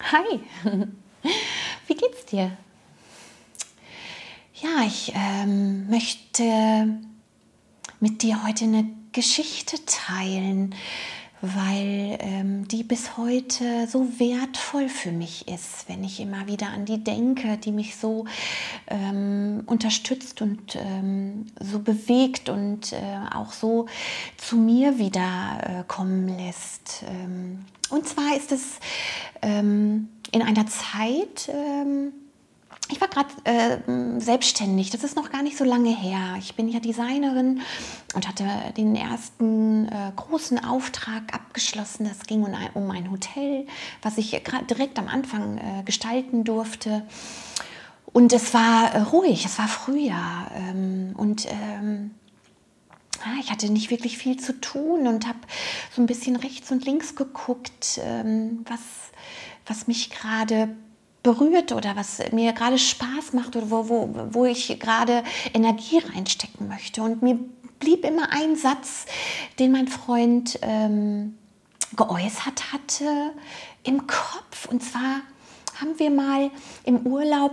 Hi, wie geht's dir? Ja, ich ähm, möchte mit dir heute eine Geschichte teilen, weil ähm, die bis heute so wertvoll für mich ist, wenn ich immer wieder an die denke, die mich so ähm, unterstützt und ähm, so bewegt und äh, auch so zu mir wieder äh, kommen lässt. Ähm, und zwar ist es ähm, in einer Zeit, ähm, ich war gerade äh, selbstständig, das ist noch gar nicht so lange her. Ich bin ja Designerin und hatte den ersten äh, großen Auftrag abgeschlossen. Es ging um ein, um ein Hotel, was ich direkt am Anfang äh, gestalten durfte. Und es war äh, ruhig, es war Frühjahr. Ähm, und ähm, ich hatte nicht wirklich viel zu tun und habe so ein bisschen rechts und links geguckt, ähm, was, was mich gerade berührt oder was mir gerade Spaß macht oder wo, wo, wo ich gerade Energie reinstecken möchte. Und mir blieb immer ein Satz, den mein Freund ähm, geäußert hatte, im Kopf. Und zwar haben wir mal im Urlaub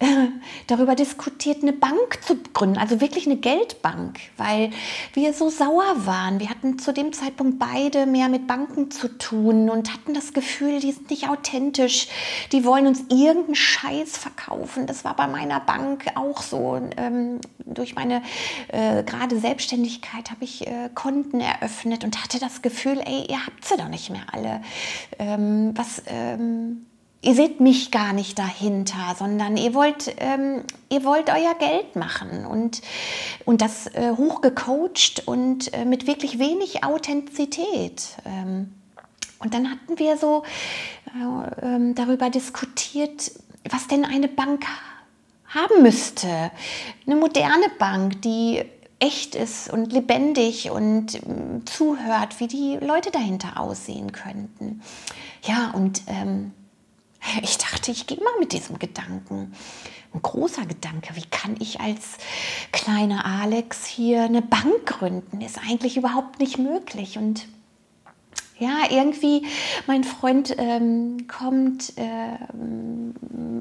darüber diskutiert, eine Bank zu gründen, also wirklich eine Geldbank, weil wir so sauer waren. Wir hatten zu dem Zeitpunkt beide mehr mit Banken zu tun und hatten das Gefühl, die sind nicht authentisch, die wollen uns irgendeinen Scheiß verkaufen. Das war bei meiner Bank auch so. Ähm, durch meine äh, gerade Selbstständigkeit habe ich äh, Konten eröffnet und hatte das Gefühl, ey, ihr habt sie doch nicht mehr alle. Ähm, was ähm, ihr seht mich gar nicht dahinter, sondern ihr wollt, ähm, ihr wollt euer Geld machen und, und das äh, hochgecoacht und äh, mit wirklich wenig Authentizität. Ähm, und dann hatten wir so äh, ähm, darüber diskutiert, was denn eine Bank haben müsste. Eine moderne Bank, die echt ist und lebendig und äh, zuhört, wie die Leute dahinter aussehen könnten. Ja, und ähm, ich dachte, ich gehe mal mit diesem Gedanken. Ein großer Gedanke, wie kann ich als kleiner Alex hier eine Bank gründen? Ist eigentlich überhaupt nicht möglich. Und ja, irgendwie, mein Freund ähm, kommt, äh,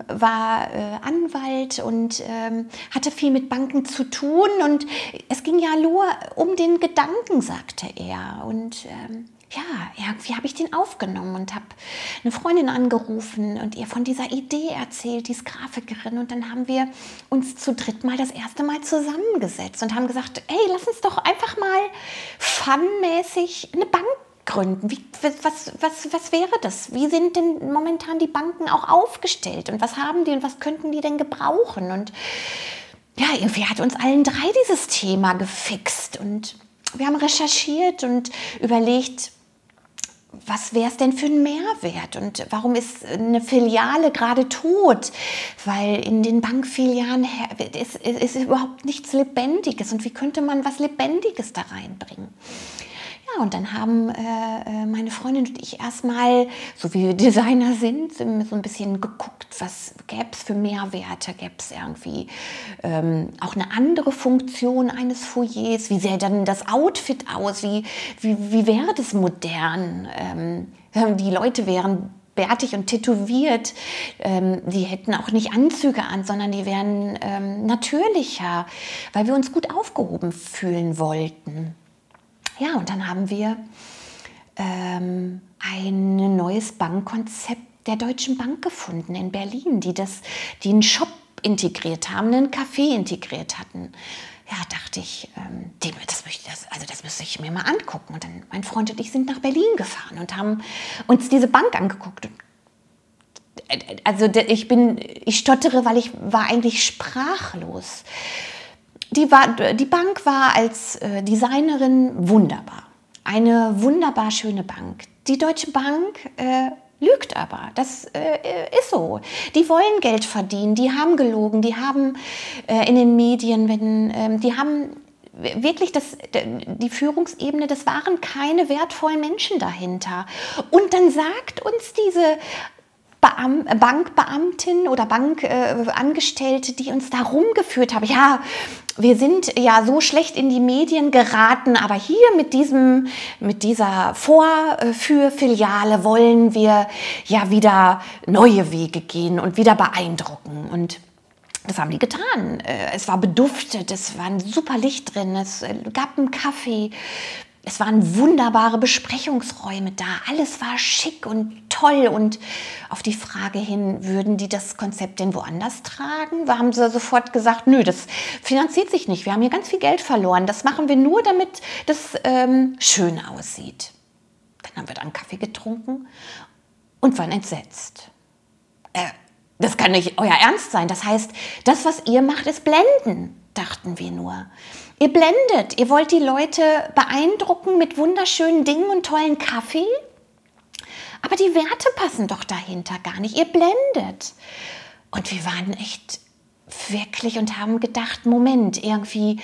war äh, Anwalt und ähm, hatte viel mit Banken zu tun und es ging ja nur um den Gedanken, sagte er. Und ähm, ja, irgendwie habe ich den aufgenommen und habe eine Freundin angerufen und ihr von dieser Idee erzählt, die ist Grafikerin. Und dann haben wir uns zu dritt mal das erste Mal zusammengesetzt und haben gesagt, hey, lass uns doch einfach mal funmäßig eine Bank gründen. Wie, was, was, was wäre das? Wie sind denn momentan die Banken auch aufgestellt? Und was haben die und was könnten die denn gebrauchen? Und ja, irgendwie hat uns allen drei dieses Thema gefixt und wir haben recherchiert und überlegt, was wäre es denn für ein Mehrwert und warum ist eine Filiale gerade tot? Weil in den Bankfilialen ist, ist, ist überhaupt nichts Lebendiges und wie könnte man was Lebendiges da reinbringen? Und dann haben äh, äh, meine Freundin und ich erstmal, so wie wir Designer sind, so ein bisschen geguckt, was gäbe es für Mehrwerte, gäbe es irgendwie ähm, auch eine andere Funktion eines Foyers, wie sähe dann das Outfit aus, wie, wie, wie wäre das modern, ähm, die Leute wären bärtig und tätowiert. Ähm, die hätten auch nicht Anzüge an, sondern die wären ähm, natürlicher, weil wir uns gut aufgehoben fühlen wollten. Ja, und dann haben wir ähm, ein neues Bankkonzept der Deutschen Bank gefunden in Berlin, die, das, die einen Shop integriert haben, einen Café integriert hatten. Ja, dachte ich, ähm, das, möchte, das, also das müsste ich mir mal angucken. Und dann mein Freund und ich sind nach Berlin gefahren und haben uns diese Bank angeguckt. Also ich bin, ich stottere, weil ich war eigentlich sprachlos die, war, die Bank war als äh, Designerin wunderbar. Eine wunderbar schöne Bank. Die Deutsche Bank äh, lügt aber. Das äh, ist so. Die wollen Geld verdienen, die haben gelogen, die haben äh, in den Medien, wenn, ähm, die haben wirklich das, die Führungsebene, das waren keine wertvollen Menschen dahinter. Und dann sagt uns diese Bankbeamtin oder Bankangestellte, äh, die uns da rumgeführt haben. Ja, wir sind ja so schlecht in die Medien geraten, aber hier mit diesem, mit dieser Vorführfiliale wollen wir ja wieder neue Wege gehen und wieder beeindrucken. Und das haben die getan. Äh, es war beduftet, es war ein super Licht drin, es äh, gab einen Kaffee, es waren wunderbare Besprechungsräume da. Alles war schick und toll. Und auf die Frage hin, würden die das Konzept denn woanders tragen? Da haben sie sofort gesagt, nö, das finanziert sich nicht. Wir haben hier ganz viel Geld verloren. Das machen wir nur, damit das ähm, schön aussieht. Dann haben wir dann Kaffee getrunken und waren entsetzt. Äh, das kann nicht euer Ernst sein. Das heißt, das, was ihr macht, ist blenden, dachten wir nur. Ihr blendet, ihr wollt die Leute beeindrucken mit wunderschönen Dingen und tollen Kaffee, aber die Werte passen doch dahinter gar nicht. Ihr blendet. Und wir waren echt wirklich und haben gedacht, Moment, irgendwie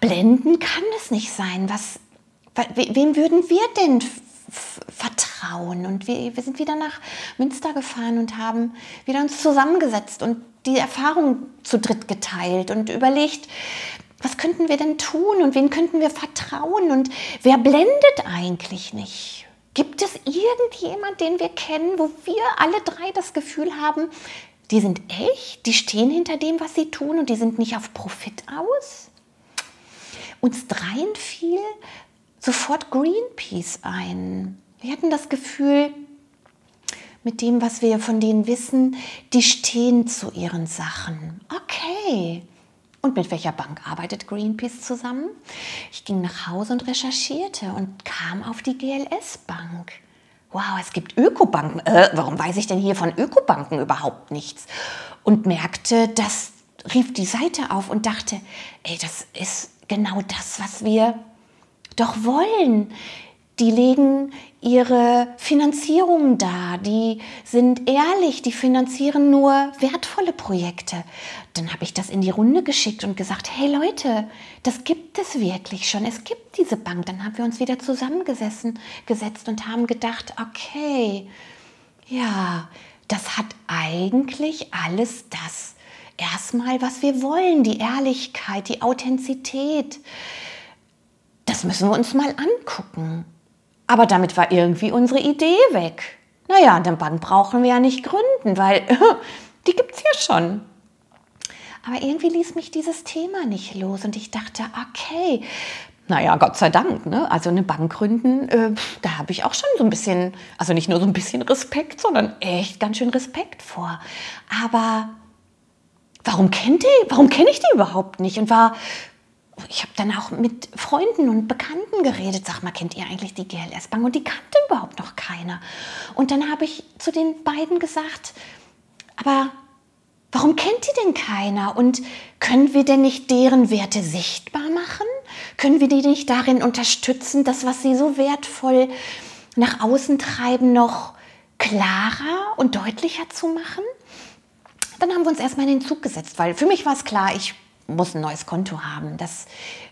blenden kann es nicht sein. Was, wem würden wir denn vertrauen. Und wir, wir sind wieder nach Münster gefahren und haben wieder uns zusammengesetzt und die Erfahrung zu dritt geteilt und überlegt, was könnten wir denn tun und wen könnten wir vertrauen und wer blendet eigentlich nicht? Gibt es irgendjemand, den wir kennen, wo wir alle drei das Gefühl haben, die sind echt, die stehen hinter dem, was sie tun und die sind nicht auf Profit aus? Uns dreien fiel sofort Greenpeace ein. Wir hatten das Gefühl, mit dem, was wir von denen wissen, die stehen zu ihren Sachen. Okay. Und mit welcher Bank arbeitet Greenpeace zusammen? Ich ging nach Hause und recherchierte und kam auf die GLS Bank. Wow, es gibt Ökobanken. Äh, warum weiß ich denn hier von Ökobanken überhaupt nichts? Und merkte, das rief die Seite auf und dachte, ey, das ist genau das, was wir doch wollen. Die legen ihre Finanzierung dar, die sind ehrlich, die finanzieren nur wertvolle Projekte. Dann habe ich das in die Runde geschickt und gesagt, hey Leute, das gibt es wirklich schon, es gibt diese Bank. Dann haben wir uns wieder zusammengesessen, gesetzt und haben gedacht, okay, ja, das hat eigentlich alles das erstmal, was wir wollen, die Ehrlichkeit, die Authentizität, das müssen wir uns mal angucken. Aber damit war irgendwie unsere Idee weg. Naja, eine Bank brauchen wir ja nicht gründen, weil die gibt es ja schon. Aber irgendwie ließ mich dieses Thema nicht los und ich dachte, okay, naja, Gott sei Dank, ne? also eine Bank gründen, äh, da habe ich auch schon so ein bisschen, also nicht nur so ein bisschen Respekt, sondern echt ganz schön Respekt vor. Aber warum kennt die, warum kenne ich die überhaupt nicht und war ich habe dann auch mit Freunden und Bekannten geredet. Sag mal, kennt ihr eigentlich die GLS Bank? Und die kannte überhaupt noch keiner. Und dann habe ich zu den beiden gesagt, aber warum kennt die denn keiner? Und können wir denn nicht deren Werte sichtbar machen? Können wir die nicht darin unterstützen, das, was sie so wertvoll nach außen treiben, noch klarer und deutlicher zu machen? Dann haben wir uns erstmal in den Zug gesetzt, weil für mich war es klar, ich muss ein neues Konto haben. Das,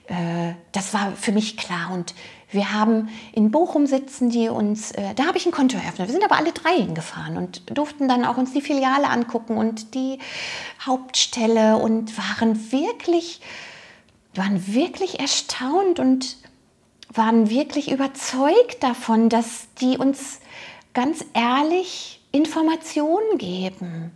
äh, das war für mich klar. Und wir haben in Bochum sitzen die uns, äh, da habe ich ein Konto eröffnet. Wir sind aber alle drei hingefahren und durften dann auch uns die Filiale angucken und die Hauptstelle und waren wirklich, waren wirklich erstaunt und waren wirklich überzeugt davon, dass die uns ganz ehrlich Informationen geben.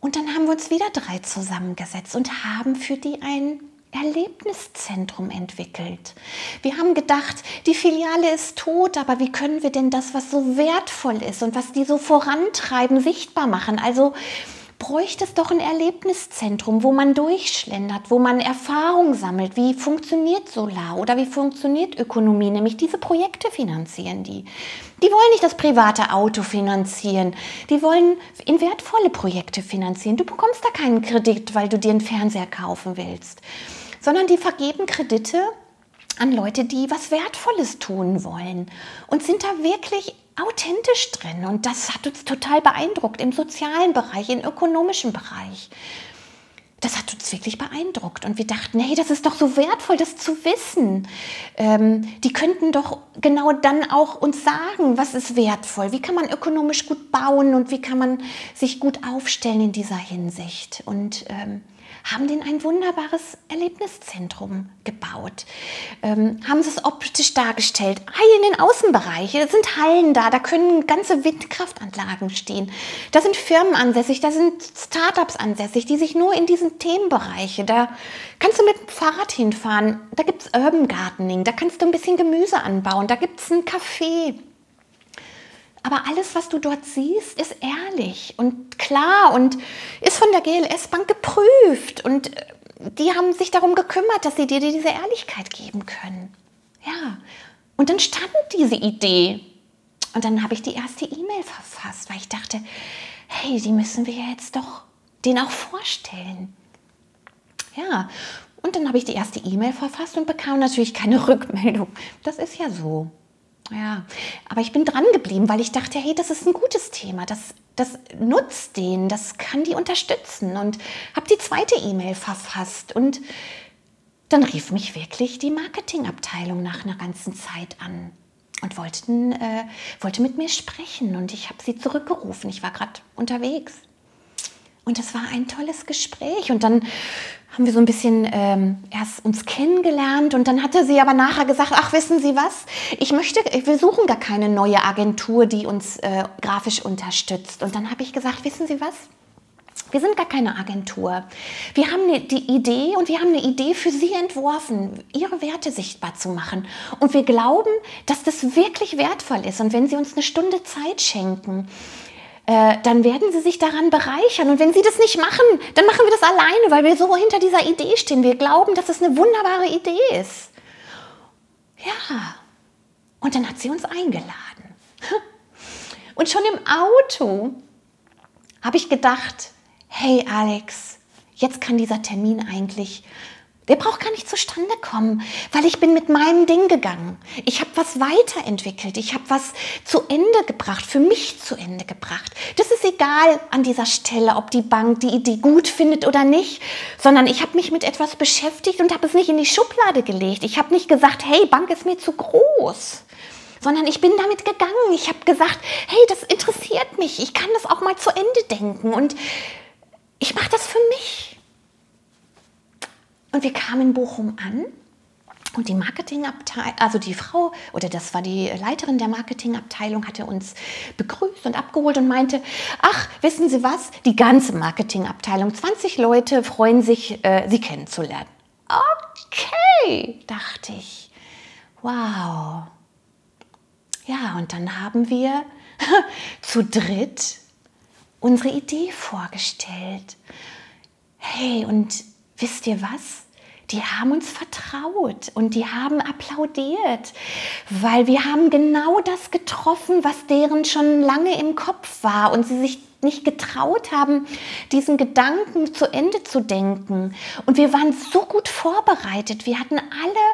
Und dann haben wir uns wieder drei zusammengesetzt und haben für die ein Erlebniszentrum entwickelt. Wir haben gedacht, die Filiale ist tot, aber wie können wir denn das, was so wertvoll ist und was die so vorantreiben, sichtbar machen? Also bräuchte es doch ein Erlebniszentrum, wo man durchschlendert, wo man Erfahrung sammelt. Wie funktioniert Solar oder wie funktioniert Ökonomie? Nämlich diese Projekte finanzieren die. Die wollen nicht das private Auto finanzieren. Die wollen in wertvolle Projekte finanzieren. Du bekommst da keinen Kredit, weil du dir einen Fernseher kaufen willst, sondern die vergeben Kredite an Leute, die was Wertvolles tun wollen und sind da wirklich authentisch drin. Und das hat uns total beeindruckt im sozialen Bereich, im ökonomischen Bereich. Das hat uns wirklich beeindruckt. Und wir dachten, hey, das ist doch so wertvoll, das zu wissen. Ähm, die könnten doch genau dann auch uns sagen, was ist wertvoll, wie kann man ökonomisch gut bauen und wie kann man sich gut aufstellen in dieser Hinsicht. Und ähm, haben denen ein wunderbares Erlebniszentrum gebaut, ähm, haben es optisch dargestellt. Hey, in den Außenbereichen sind Hallen da, da können ganze Windkraftanlagen stehen. Da sind Firmen ansässig, da sind Startups ansässig, die sich nur in diesen Themenbereiche, da. Kannst du mit dem Fahrrad hinfahren, da gibt es Urban Gardening, da kannst du ein bisschen Gemüse anbauen, da gibt es ein Café. Aber alles, was du dort siehst, ist ehrlich. Und klar und ist von der GLS Bank geprüft. Und äh, die haben sich darum gekümmert, dass sie dir diese Ehrlichkeit geben können. Ja, und dann stand diese Idee. Und dann habe ich die erste E-Mail verfasst, weil ich dachte, hey, die müssen wir jetzt doch den auch vorstellen. Ja, und dann habe ich die erste E-Mail verfasst und bekam natürlich keine Rückmeldung. Das ist ja so. Ja, aber ich bin dran geblieben, weil ich dachte, hey, das ist ein gutes Thema, das, das nutzt den, das kann die unterstützen und habe die zweite E-Mail verfasst und dann rief mich wirklich die Marketingabteilung nach einer ganzen Zeit an und wollten, äh, wollte mit mir sprechen und ich habe sie zurückgerufen. Ich war gerade unterwegs. Und es war ein tolles Gespräch. Und dann haben wir so ein bisschen ähm, erst uns kennengelernt und dann hatte sie aber nachher gesagt, ach wissen Sie was, ich möchte, wir suchen gar keine neue Agentur, die uns äh, grafisch unterstützt. Und dann habe ich gesagt, wissen Sie was? Wir sind gar keine Agentur. Wir haben eine, die Idee und wir haben eine Idee für Sie entworfen, Ihre Werte sichtbar zu machen. Und wir glauben, dass das wirklich wertvoll ist. Und wenn Sie uns eine Stunde Zeit schenken, äh, dann werden sie sich daran bereichern. Und wenn sie das nicht machen, dann machen wir das alleine, weil wir so hinter dieser Idee stehen. Wir glauben, dass es eine wunderbare Idee ist. Ja, und dann hat sie uns eingeladen. Und schon im Auto habe ich gedacht, hey Alex, jetzt kann dieser Termin eigentlich der braucht gar nicht zustande kommen, weil ich bin mit meinem Ding gegangen. Ich habe was weiterentwickelt. Ich habe was zu Ende gebracht, für mich zu Ende gebracht. Das ist egal an dieser Stelle, ob die Bank die Idee gut findet oder nicht, sondern ich habe mich mit etwas beschäftigt und habe es nicht in die Schublade gelegt. Ich habe nicht gesagt, hey, Bank ist mir zu groß sondern ich bin damit gegangen. Ich habe gesagt, hey, das interessiert mich. Ich kann das auch mal zu Ende denken und ich mache das für mich. Und wir kamen in Bochum an und die Marketingabteilung, also die Frau oder das war die Leiterin der Marketingabteilung, hatte uns begrüßt und abgeholt und meinte, ach, wissen Sie was, die ganze Marketingabteilung, 20 Leute freuen sich, äh, Sie kennenzulernen. Okay, dachte ich. Wow. Ja, und dann haben wir zu dritt unsere Idee vorgestellt. Hey, und wisst ihr was? Die haben uns vertraut und die haben applaudiert, weil wir haben genau das getroffen, was deren schon lange im Kopf war und sie sich nicht getraut haben, diesen Gedanken zu Ende zu denken. Und wir waren so gut vorbereitet, wir hatten alle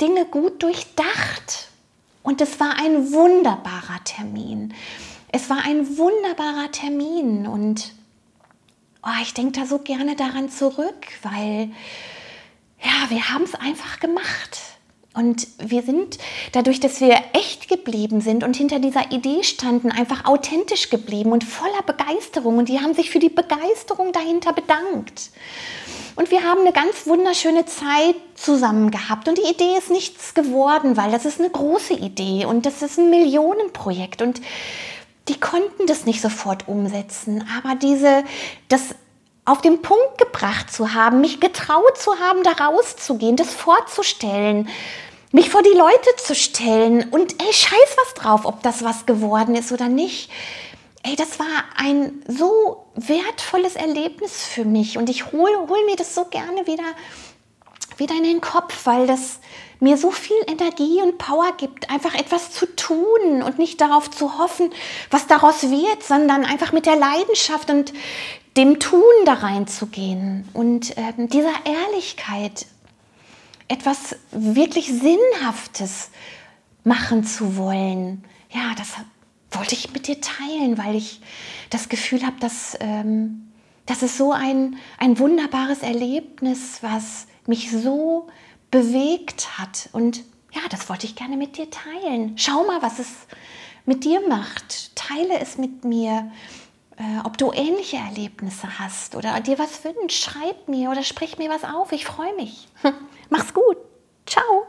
Dinge gut durchdacht. Und es war ein wunderbarer Termin. Es war ein wunderbarer Termin und oh, ich denke da so gerne daran zurück, weil ja, wir haben es einfach gemacht. Und wir sind dadurch, dass wir echt geblieben sind und hinter dieser Idee standen, einfach authentisch geblieben und voller Begeisterung. Und die haben sich für die Begeisterung dahinter bedankt. Und wir haben eine ganz wunderschöne Zeit zusammen gehabt. Und die Idee ist nichts geworden, weil das ist eine große Idee und das ist ein Millionenprojekt. Und die konnten das nicht sofort umsetzen, aber diese, das auf den Punkt gebracht zu haben, mich getraut zu haben, da rauszugehen, das vorzustellen, mich vor die Leute zu stellen und ey, scheiß was drauf, ob das was geworden ist oder nicht. Ey, das war ein so wertvolles Erlebnis für mich und ich hole hol mir das so gerne wieder, wieder in den Kopf, weil das mir so viel Energie und Power gibt, einfach etwas zu tun und nicht darauf zu hoffen, was daraus wird, sondern einfach mit der Leidenschaft und dem Tun da reinzugehen und äh, dieser Ehrlichkeit etwas wirklich Sinnhaftes machen zu wollen. Ja, das wollte ich mit dir teilen, weil ich das Gefühl habe, dass ähm, das ist so ein, ein wunderbares Erlebnis, was mich so bewegt hat. Und ja, das wollte ich gerne mit dir teilen. Schau mal, was es mit dir macht. Teile es mit mir. Äh, ob du ähnliche Erlebnisse hast oder dir was wünschst, schreib mir oder sprich mir was auf. Ich freue mich. Mach's gut. Ciao.